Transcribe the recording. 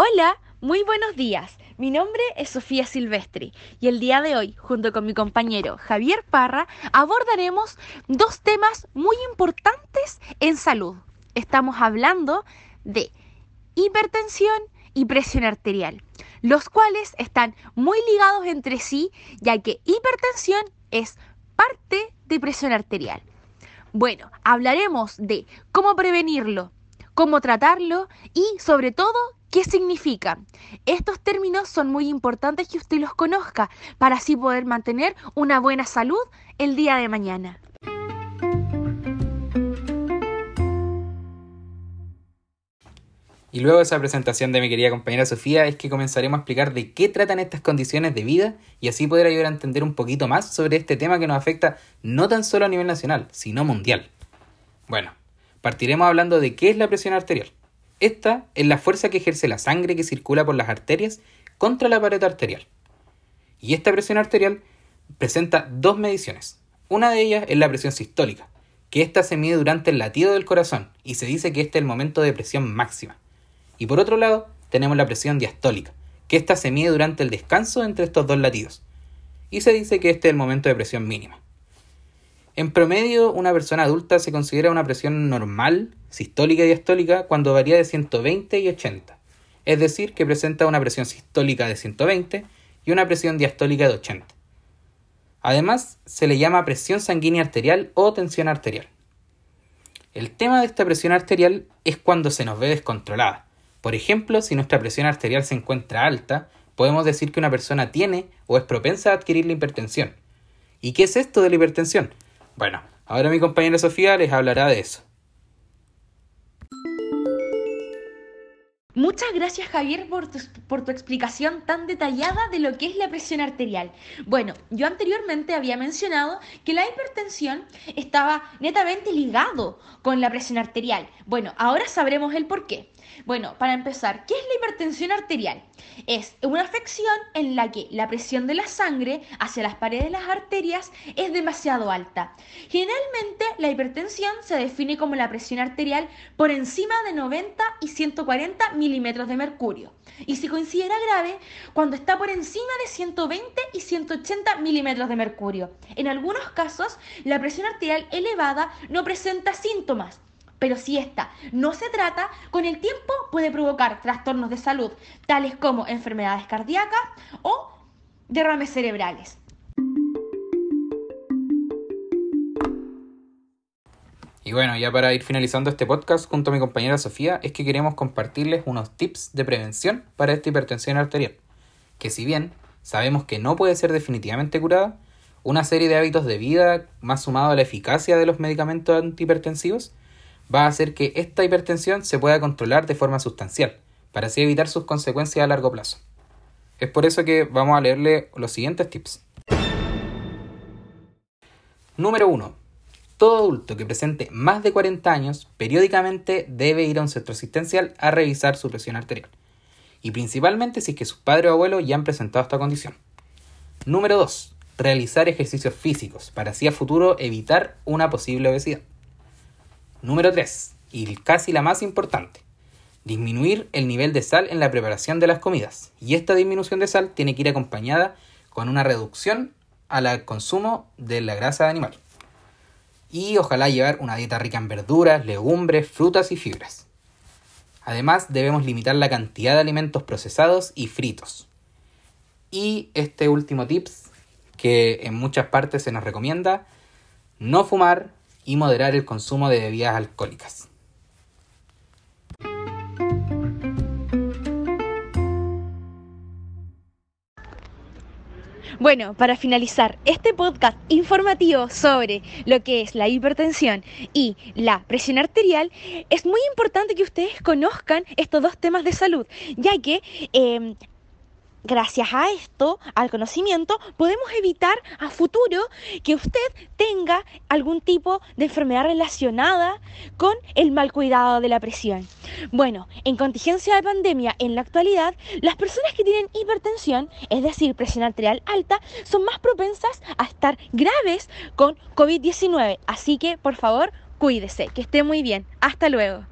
Hola, muy buenos días. Mi nombre es Sofía Silvestri y el día de hoy, junto con mi compañero Javier Parra, abordaremos dos temas muy importantes en salud. Estamos hablando de hipertensión y presión arterial, los cuales están muy ligados entre sí, ya que hipertensión es parte de presión arterial. Bueno, hablaremos de cómo prevenirlo, cómo tratarlo y sobre todo ¿Qué significa? Estos términos son muy importantes que usted los conozca para así poder mantener una buena salud el día de mañana. Y luego de esa presentación de mi querida compañera Sofía es que comenzaremos a explicar de qué tratan estas condiciones de vida y así poder ayudar a entender un poquito más sobre este tema que nos afecta no tan solo a nivel nacional, sino mundial. Bueno, partiremos hablando de qué es la presión arterial. Esta es la fuerza que ejerce la sangre que circula por las arterias contra la pared arterial. Y esta presión arterial presenta dos mediciones. Una de ellas es la presión sistólica, que ésta se mide durante el latido del corazón y se dice que este es el momento de presión máxima. Y por otro lado, tenemos la presión diastólica, que ésta se mide durante el descanso entre estos dos latidos. Y se dice que este es el momento de presión mínima. En promedio, una persona adulta se considera una presión normal, sistólica y diastólica, cuando varía de 120 y 80. Es decir, que presenta una presión sistólica de 120 y una presión diastólica de 80. Además, se le llama presión sanguínea arterial o tensión arterial. El tema de esta presión arterial es cuando se nos ve descontrolada. Por ejemplo, si nuestra presión arterial se encuentra alta, podemos decir que una persona tiene o es propensa a adquirir la hipertensión. ¿Y qué es esto de la hipertensión? Bueno, ahora mi compañera Sofía les hablará de eso. Muchas gracias Javier por tu, por tu, explicación tan detallada de lo que es la presión arterial. Bueno, yo anteriormente había mencionado que la hipertensión estaba netamente ligado con la presión arterial. Bueno, ahora sabremos el por qué. Bueno, para empezar, ¿qué es la hipertensión arterial? Es una afección en la que la presión de la sangre hacia las paredes de las arterias es demasiado alta. Generalmente la hipertensión se define como la presión arterial por encima de 90 y 140 milímetros de mercurio y se considera grave cuando está por encima de 120 y 180 milímetros de mercurio. En algunos casos, la presión arterial elevada no presenta síntomas, pero si esta no se trata, con el tiempo puede provocar trastornos de salud, tales como enfermedades cardíacas o derrames cerebrales. Y bueno, ya para ir finalizando este podcast junto a mi compañera Sofía, es que queremos compartirles unos tips de prevención para esta hipertensión arterial, que si bien sabemos que no puede ser definitivamente curada, una serie de hábitos de vida, más sumado a la eficacia de los medicamentos antihipertensivos, va a hacer que esta hipertensión se pueda controlar de forma sustancial, para así evitar sus consecuencias a largo plazo. Es por eso que vamos a leerle los siguientes tips. Número 1. Todo adulto que presente más de 40 años periódicamente debe ir a un centro asistencial a revisar su presión arterial. Y principalmente si es que sus padres o abuelos ya han presentado esta condición. Número 2. Realizar ejercicios físicos para así a futuro evitar una posible obesidad. Número 3. Y casi la más importante. Disminuir el nivel de sal en la preparación de las comidas. Y esta disminución de sal tiene que ir acompañada con una reducción al consumo de la grasa animal. Y ojalá llevar una dieta rica en verduras, legumbres, frutas y fibras. Además debemos limitar la cantidad de alimentos procesados y fritos. Y este último tips que en muchas partes se nos recomienda, no fumar, y moderar el consumo de bebidas alcohólicas. Bueno, para finalizar este podcast informativo sobre lo que es la hipertensión y la presión arterial, es muy importante que ustedes conozcan estos dos temas de salud, ya que eh, gracias a esto, al conocimiento, podemos evitar a futuro que usted tenga algún tipo de enfermedad relacionada con el mal cuidado de la presión. Bueno, en contingencia de pandemia en la actualidad, las personas que tienen hipertensión, es decir, presión arterial alta, son más propensas a estar graves con COVID-19. Así que, por favor, cuídese, que esté muy bien. Hasta luego.